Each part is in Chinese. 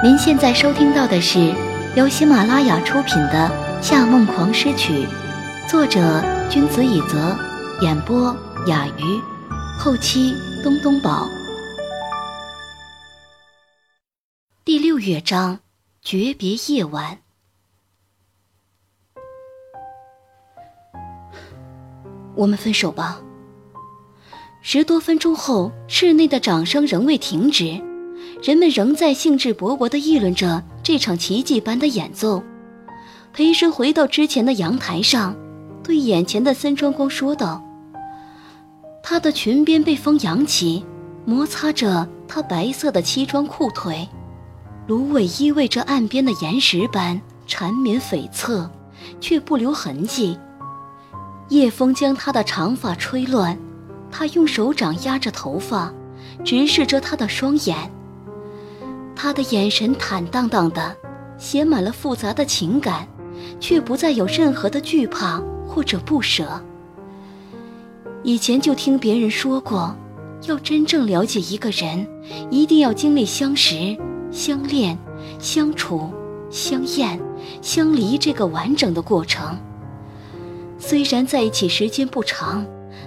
您现在收听到的是由喜马拉雅出品的《夏梦狂诗曲》，作者君子以泽，演播雅鱼，后期东东宝。第六乐章，诀别夜晚。我们分手吧。十多分钟后，室内的掌声仍未停止。人们仍在兴致勃勃地议论着这场奇迹般的演奏。裴生回到之前的阳台上，对眼前的森川光说道：“她的裙边被风扬起，摩擦着她白色的西装裤腿，芦苇依偎着岸边的岩石般缠绵悱恻，却不留痕迹。夜风将她的长发吹乱，他用手掌压着头发，直视着他的双眼。”他的眼神坦荡荡的，写满了复杂的情感，却不再有任何的惧怕或者不舍。以前就听别人说过，要真正了解一个人，一定要经历相识、相恋、相处、相厌、相离这个完整的过程。虽然在一起时间不长，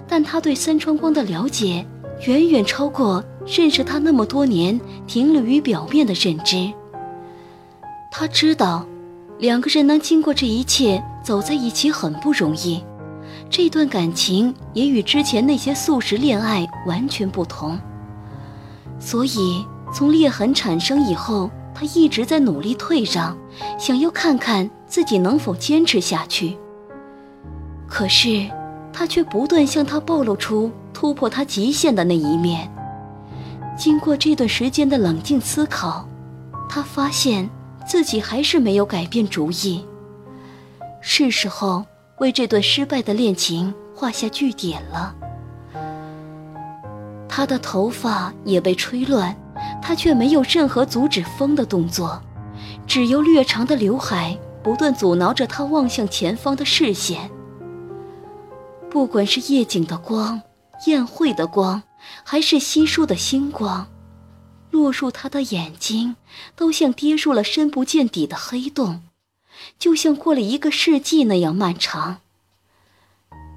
但他对三川光的了解。远远超过认识他那么多年停留于表面的认知。他知道，两个人能经过这一切走在一起很不容易，这段感情也与之前那些速食恋爱完全不同。所以，从裂痕产生以后，他一直在努力退让，想要看看自己能否坚持下去。可是，他却不断向他暴露出。突破他极限的那一面。经过这段时间的冷静思考，他发现自己还是没有改变主意。是时候为这段失败的恋情画下句点了。他的头发也被吹乱，他却没有任何阻止风的动作，只有略长的刘海不断阻挠着他望向前方的视线。不管是夜景的光。宴会的光，还是稀疏的星光，落入他的眼睛，都像跌入了深不见底的黑洞，就像过了一个世纪那样漫长。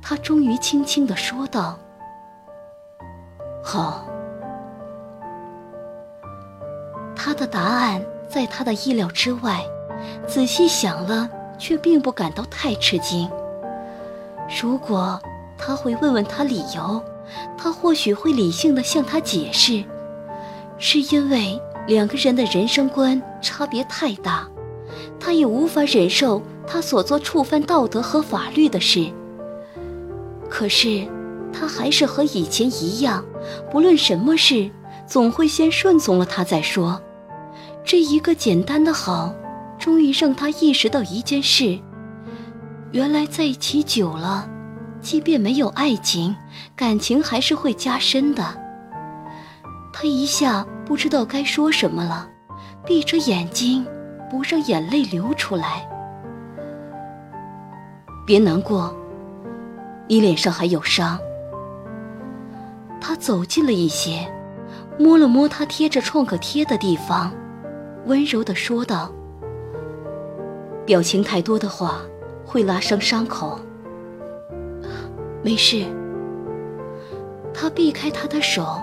他终于轻轻地说道：“好。”他的答案在他的意料之外，仔细想了，却并不感到太吃惊。如果他会问问他理由。他或许会理性的向他解释，是因为两个人的人生观差别太大，他也无法忍受他所做触犯道德和法律的事。可是，他还是和以前一样，不论什么事，总会先顺从了他再说。这一个简单的好，终于让他意识到一件事：原来在一起久了。即便没有爱情，感情还是会加深的。他一下不知道该说什么了，闭着眼睛，不让眼泪流出来。别难过，你脸上还有伤。他走近了一些，摸了摸他贴着创可贴的地方，温柔地说道：“表情太多的话，会拉伤伤口。”没事。他避开他的手，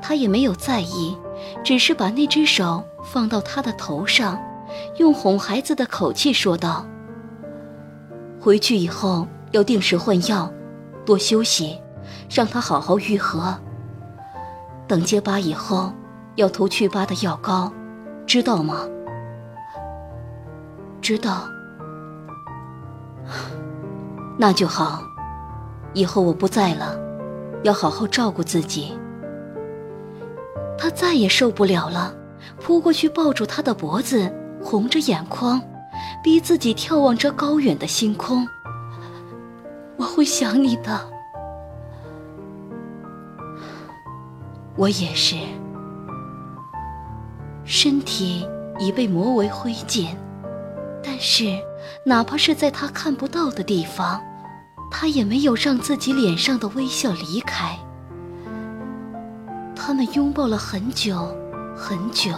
他也没有在意，只是把那只手放到他的头上，用哄孩子的口气说道：“回去以后要定时换药，多休息，让他好好愈合。等结疤以后，要涂去疤的药膏，知道吗？”知道。那就好。以后我不在了，要好好照顾自己。他再也受不了了，扑过去抱住他的脖子，红着眼眶，逼自己眺望着高远的星空。我会想你的，我也是。身体已被磨为灰烬，但是哪怕是在他看不到的地方。他也没有让自己脸上的微笑离开。他们拥抱了很久，很久，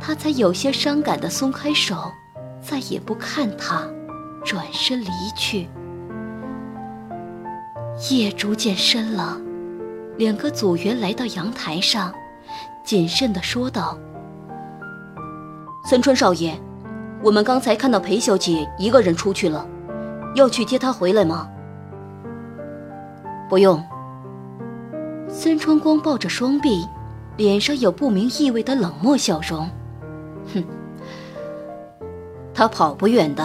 他才有些伤感的松开手，再也不看他，转身离去。夜逐渐深了，两个组员来到阳台上，谨慎地说道：“森川少爷，我们刚才看到裴小姐一个人出去了，要去接她回来吗？”“不用。”孙春光抱着双臂，脸上有不明意味的冷漠笑容。“哼，他跑不远的。”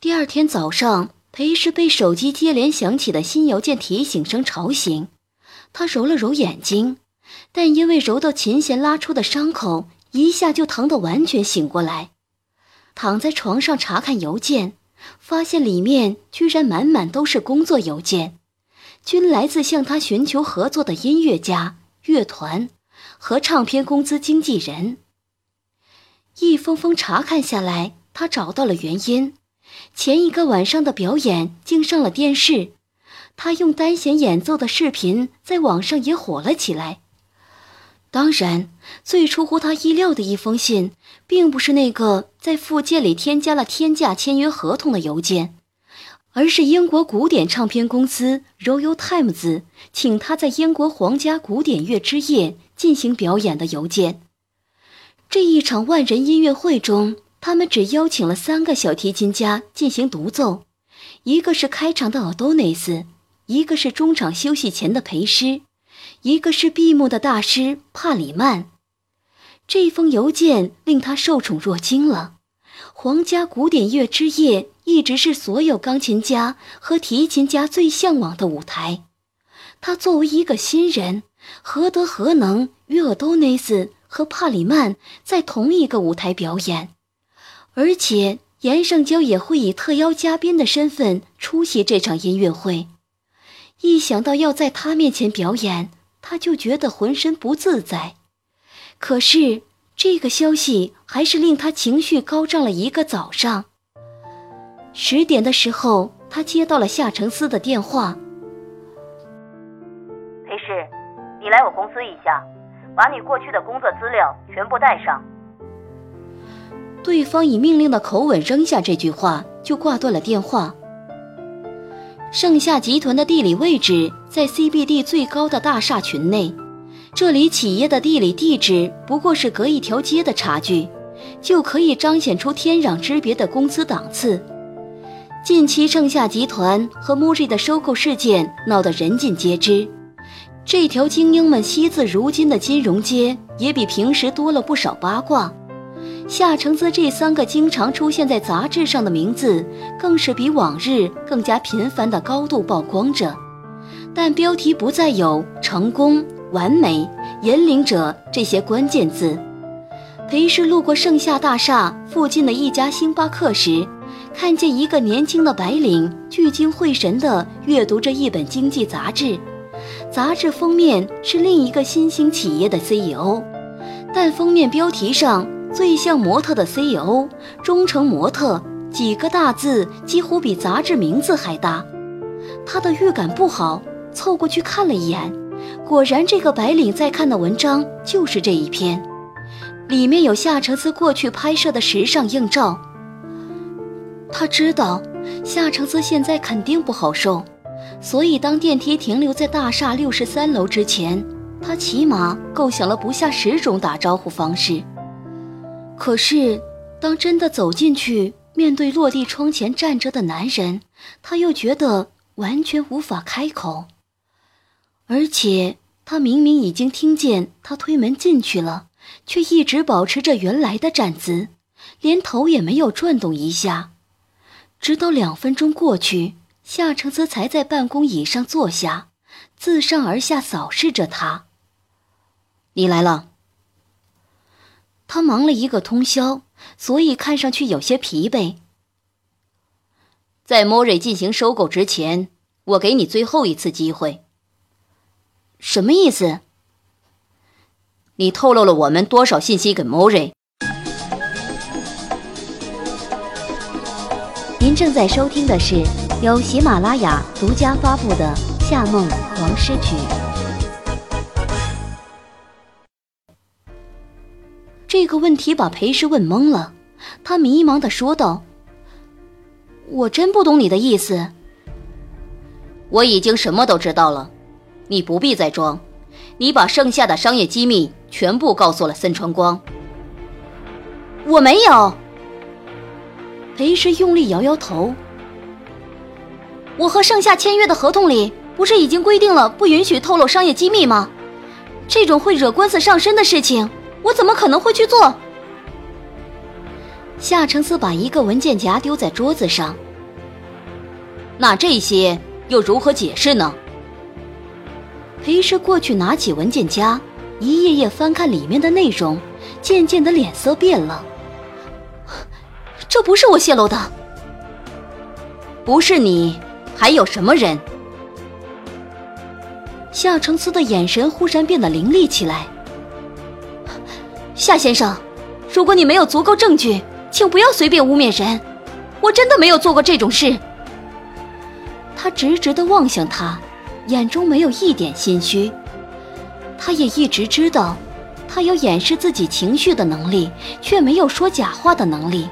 第二天早上，裴氏被手机接连响起的新邮件提醒声吵醒，他揉了揉眼睛，但因为揉到琴弦拉出的伤口，一下就疼得完全醒过来。躺在床上查看邮件，发现里面居然满满都是工作邮件，均来自向他寻求合作的音乐家、乐团和唱片公司经纪人。一封封查看下来，他找到了原因。前一个晚上的表演竟上了电视，他用单弦演奏的视频在网上也火了起来。当然，最出乎他意料的一封信，并不是那个在附件里添加了天价签约合同的邮件，而是英国古典唱片公司 Royal Times 请他在英国皇家古典乐之夜进行表演的邮件。这一场万人音乐会中。他们只邀请了三个小提琴家进行独奏，一个是开场的奥多内斯，一个是中场休息前的陪师，一个是闭幕的大师帕里曼。这封邮件令他受宠若惊了。皇家古典乐之夜一直是所有钢琴家和提琴家最向往的舞台，他作为一个新人，何德何能与奥多内斯和帕里曼在同一个舞台表演？而且严胜娇也会以特邀嘉宾的身份出席这场音乐会，一想到要在他面前表演，他就觉得浑身不自在。可是这个消息还是令他情绪高涨了一个早上。十点的时候，他接到了夏承思的电话：“裴氏，你来我公司一下，把你过去的工作资料全部带上。”对方以命令的口吻扔下这句话，就挂断了电话。盛夏集团的地理位置在 CBD 最高的大厦群内，这里企业的地理地址不过是隔一条街的差距，就可以彰显出天壤之别的公司档次。近期盛夏集团和 MUJI 的收购事件闹得人尽皆知，这条精英们惜字如金的金融街也比平时多了不少八卦。夏承思这三个经常出现在杂志上的名字，更是比往日更加频繁的高度曝光着，但标题不再有“成功”“完美”“引领者”这些关键字。裴氏路过盛夏大厦附近的一家星巴克时，看见一个年轻的白领聚精会神地阅读着一本经济杂志，杂志封面是另一个新兴企业的 CEO，但封面标题上。最像模特的 CEO，忠诚模特几个大字几乎比杂志名字还大。他的预感不好，凑过去看了一眼，果然这个白领在看的文章就是这一篇，里面有夏承思过去拍摄的时尚硬照。他知道夏承思现在肯定不好受，所以当电梯停留在大厦六十三楼之前，他起码构想了不下十种打招呼方式。可是，当真的走进去，面对落地窗前站着的男人，他又觉得完全无法开口。而且，他明明已经听见他推门进去了，却一直保持着原来的站姿，连头也没有转动一下。直到两分钟过去，夏承泽才在办公椅上坐下，自上而下扫视着他：“你来了。”他忙了一个通宵，所以看上去有些疲惫。在莫瑞进行收购之前，我给你最后一次机会。什么意思？你透露了我们多少信息给莫瑞？您正在收听的是由喜马拉雅独家发布的《夏梦王诗曲》。这个问题把裴氏问懵了，他迷茫的说道：“我真不懂你的意思。我已经什么都知道了，你不必再装。你把剩下的商业机密全部告诉了森川光。我没有。”裴氏用力摇摇头：“我和盛夏签约的合同里不是已经规定了不允许透露商业机密吗？这种会惹官司上身的事情。”我怎么可能会去做？夏承思把一个文件夹丢在桌子上。那这些又如何解释呢？裴氏过去拿起文件夹，一页页翻看里面的内容，渐渐的脸色变了。这不是我泄露的，不是你，还有什么人？夏承思的眼神忽然变得凌厉起来。夏先生，如果你没有足够证据，请不要随便污蔑人。我真的没有做过这种事。他直直的望向他，眼中没有一点心虚。他也一直知道，他有掩饰自己情绪的能力，却没有说假话的能力。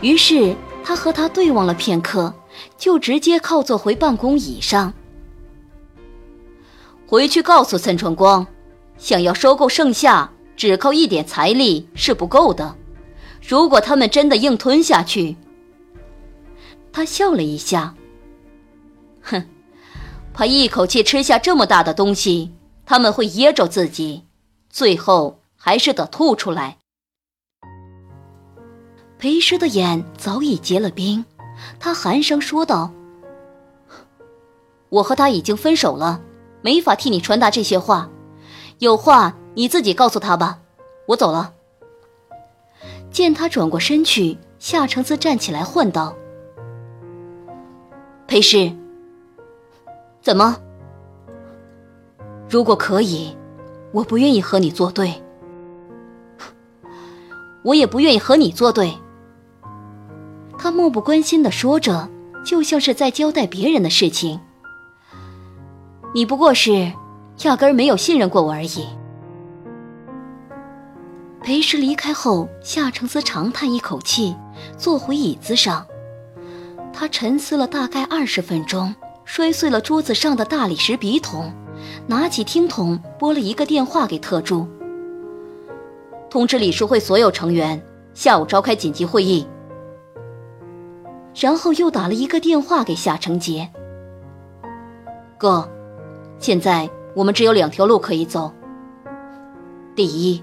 于是他和他对望了片刻，就直接靠坐回办公椅上，回去告诉森川光，想要收购盛夏。只靠一点财力是不够的，如果他们真的硬吞下去，他笑了一下，哼，怕一口气吃下这么大的东西，他们会噎着自己，最后还是得吐出来。裴师的眼早已结了冰，他寒声说道：“我和他已经分手了，没法替你传达这些话，有话。”你自己告诉他吧，我走了。见他转过身去，夏承思站起来唤道：“裴师，怎么？如果可以，我不愿意和你作对。我也不愿意和你作对。”他漠不关心的说着，就像是在交代别人的事情。你不过是压根儿没有信任过我而已。裴师离开后，夏承思长叹一口气，坐回椅子上。他沉思了大概二十分钟，摔碎了桌子上的大理石笔筒，拿起听筒拨了一个电话给特助，通知理事会所有成员下午召开紧急会议。然后又打了一个电话给夏承杰。哥，现在我们只有两条路可以走。第一。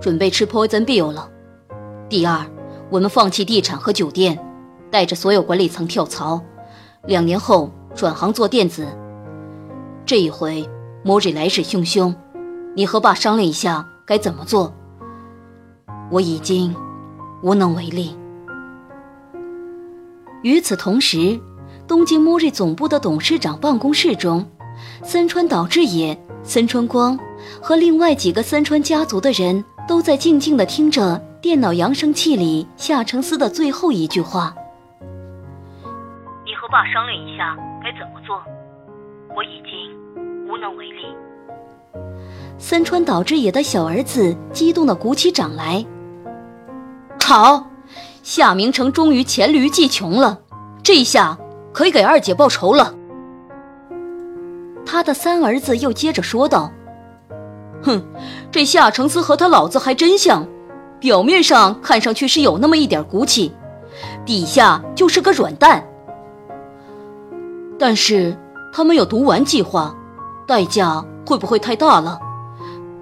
准备吃 poison bill 了。第二，我们放弃地产和酒店，带着所有管理层跳槽，两年后转行做电子。这一回，莫瑞来势汹汹，你和爸商量一下该怎么做。我已经无能为力。与此同时，东京莫瑞总部的董事长办公室中，森川岛志也、森川光和另外几个森川家族的人。都在静静的听着电脑扬声器里夏承思的最后一句话：“你和爸商量一下该怎么做，我已经无能为力。”三川岛之野的小儿子激动的鼓起掌来：“好，夏明成终于黔驴技穷了，这下可以给二姐报仇了。”他的三儿子又接着说道。哼，这夏承思和他老子还真像，表面上看上去是有那么一点骨气，底下就是个软蛋。但是他们有毒丸计划，代价会不会太大了？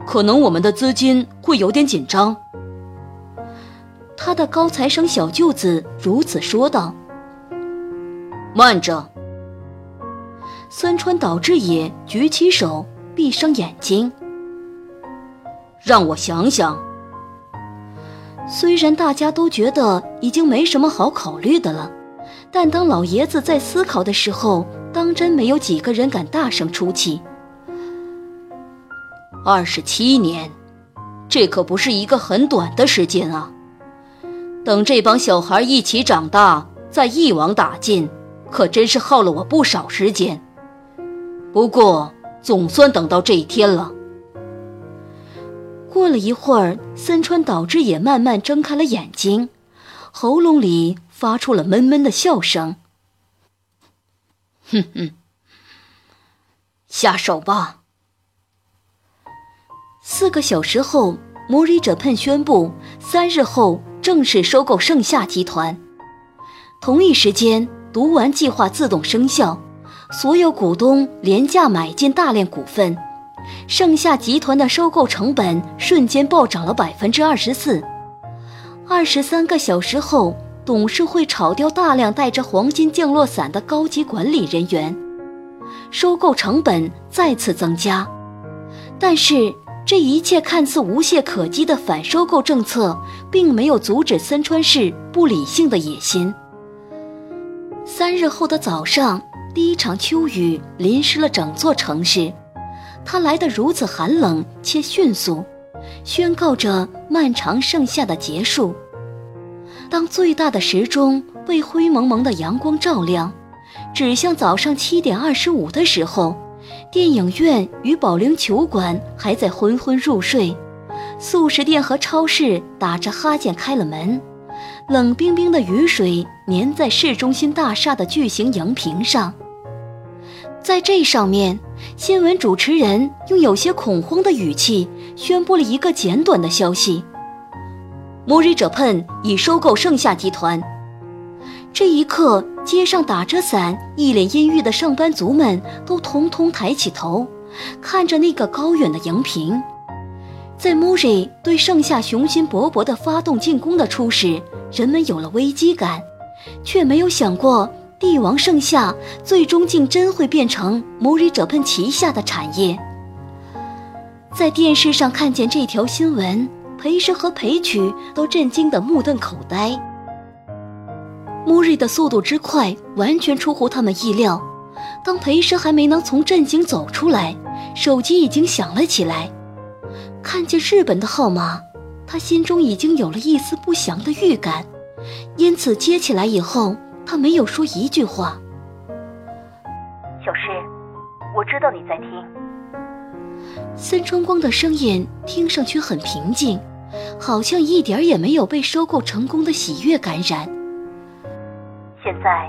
可能我们的资金会有点紧张。他的高材生小舅子如此说道。慢着，三川岛志也举起手，闭上眼睛。让我想想。虽然大家都觉得已经没什么好考虑的了，但当老爷子在思考的时候，当真没有几个人敢大声出气。二十七年，这可不是一个很短的时间啊！等这帮小孩一起长大，再一网打尽，可真是耗了我不少时间。不过，总算等到这一天了。过了一会儿，森川导致也慢慢睁开了眼睛，喉咙里发出了闷闷的笑声。哼哼，下手吧。四个小时后，摩瑞者喷宣布，三日后正式收购盛夏集团。同一时间，读完计划自动生效，所有股东廉价买进大量股份，盛夏集团的收购成本瞬间暴涨了百分之二十四。二十三个小时后。董事会炒掉大量带着黄金降落伞的高级管理人员，收购成本再次增加。但是这一切看似无懈可击的反收购政策，并没有阻止森川市不理性的野心。三日后的早上，第一场秋雨淋湿了整座城市，它来得如此寒冷且迅速，宣告着漫长盛夏的结束。当最大的时钟被灰蒙蒙的阳光照亮，指向早上七点二十五的时候，电影院与保龄球馆还在昏昏入睡，素食店和超市打着哈欠开了门，冷冰冰的雨水粘在市中心大厦的巨型荧屏上。在这上面，新闻主持人用有些恐慌的语气宣布了一个简短的消息。摩瑞者喷已收购盛夏集团。这一刻，街上打着伞、一脸阴郁的上班族们都统统抬起头，看着那个高远的荧屏。在莫瑞对盛夏雄心勃勃地发动进攻的初始，人们有了危机感，却没有想过帝王盛夏最终竟真会变成摩瑞者喷旗下的产业。在电视上看见这条新闻。裴师和裴曲都震惊得目瞪口呆。穆瑞的速度之快，完全出乎他们意料。当裴师还没能从震惊走出来，手机已经响了起来。看见日本的号码，他心中已经有了一丝不祥的预感，因此接起来以后，他没有说一句话。小诗，我知道你在听。森春光的声音听上去很平静。好像一点也没有被收购成功的喜悦感染。现在，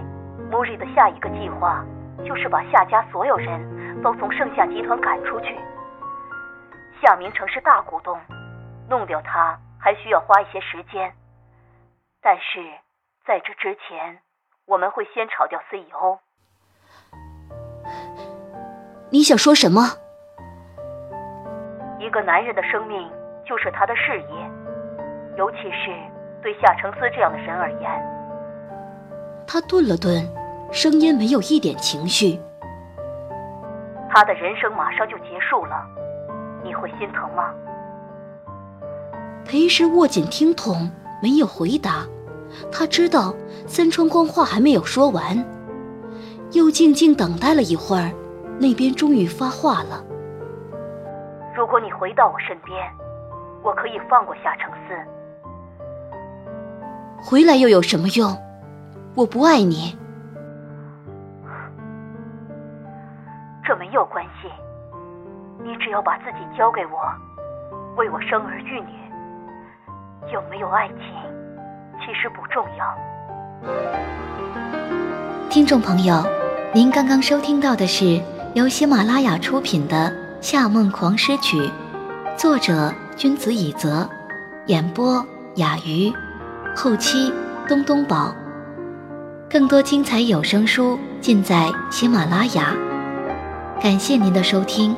穆瑞的下一个计划就是把夏家所有人都从盛夏集团赶出去。夏明成是大股东，弄掉他还需要花一些时间。但是在这之前，我们会先炒掉 CEO。你想说什么？一个男人的生命。就是他的事业，尤其是对夏承思这样的人而言。他顿了顿，声音没有一点情绪。他的人生马上就结束了，你会心疼吗？裴时握紧听筒，没有回答。他知道三川光话还没有说完，又静静等待了一会儿，那边终于发话了：“如果你回到我身边。”我可以放过夏承思，回来又有什么用？我不爱你，这没有关系。你只要把自己交给我，为我生儿育女。有没有爱情，其实不重要。听众朋友，您刚刚收听到的是由喜马拉雅出品的《夏梦狂诗曲》，作者。君子以泽，演播雅鱼，后期东东宝。更多精彩有声书尽在喜马拉雅。感谢您的收听。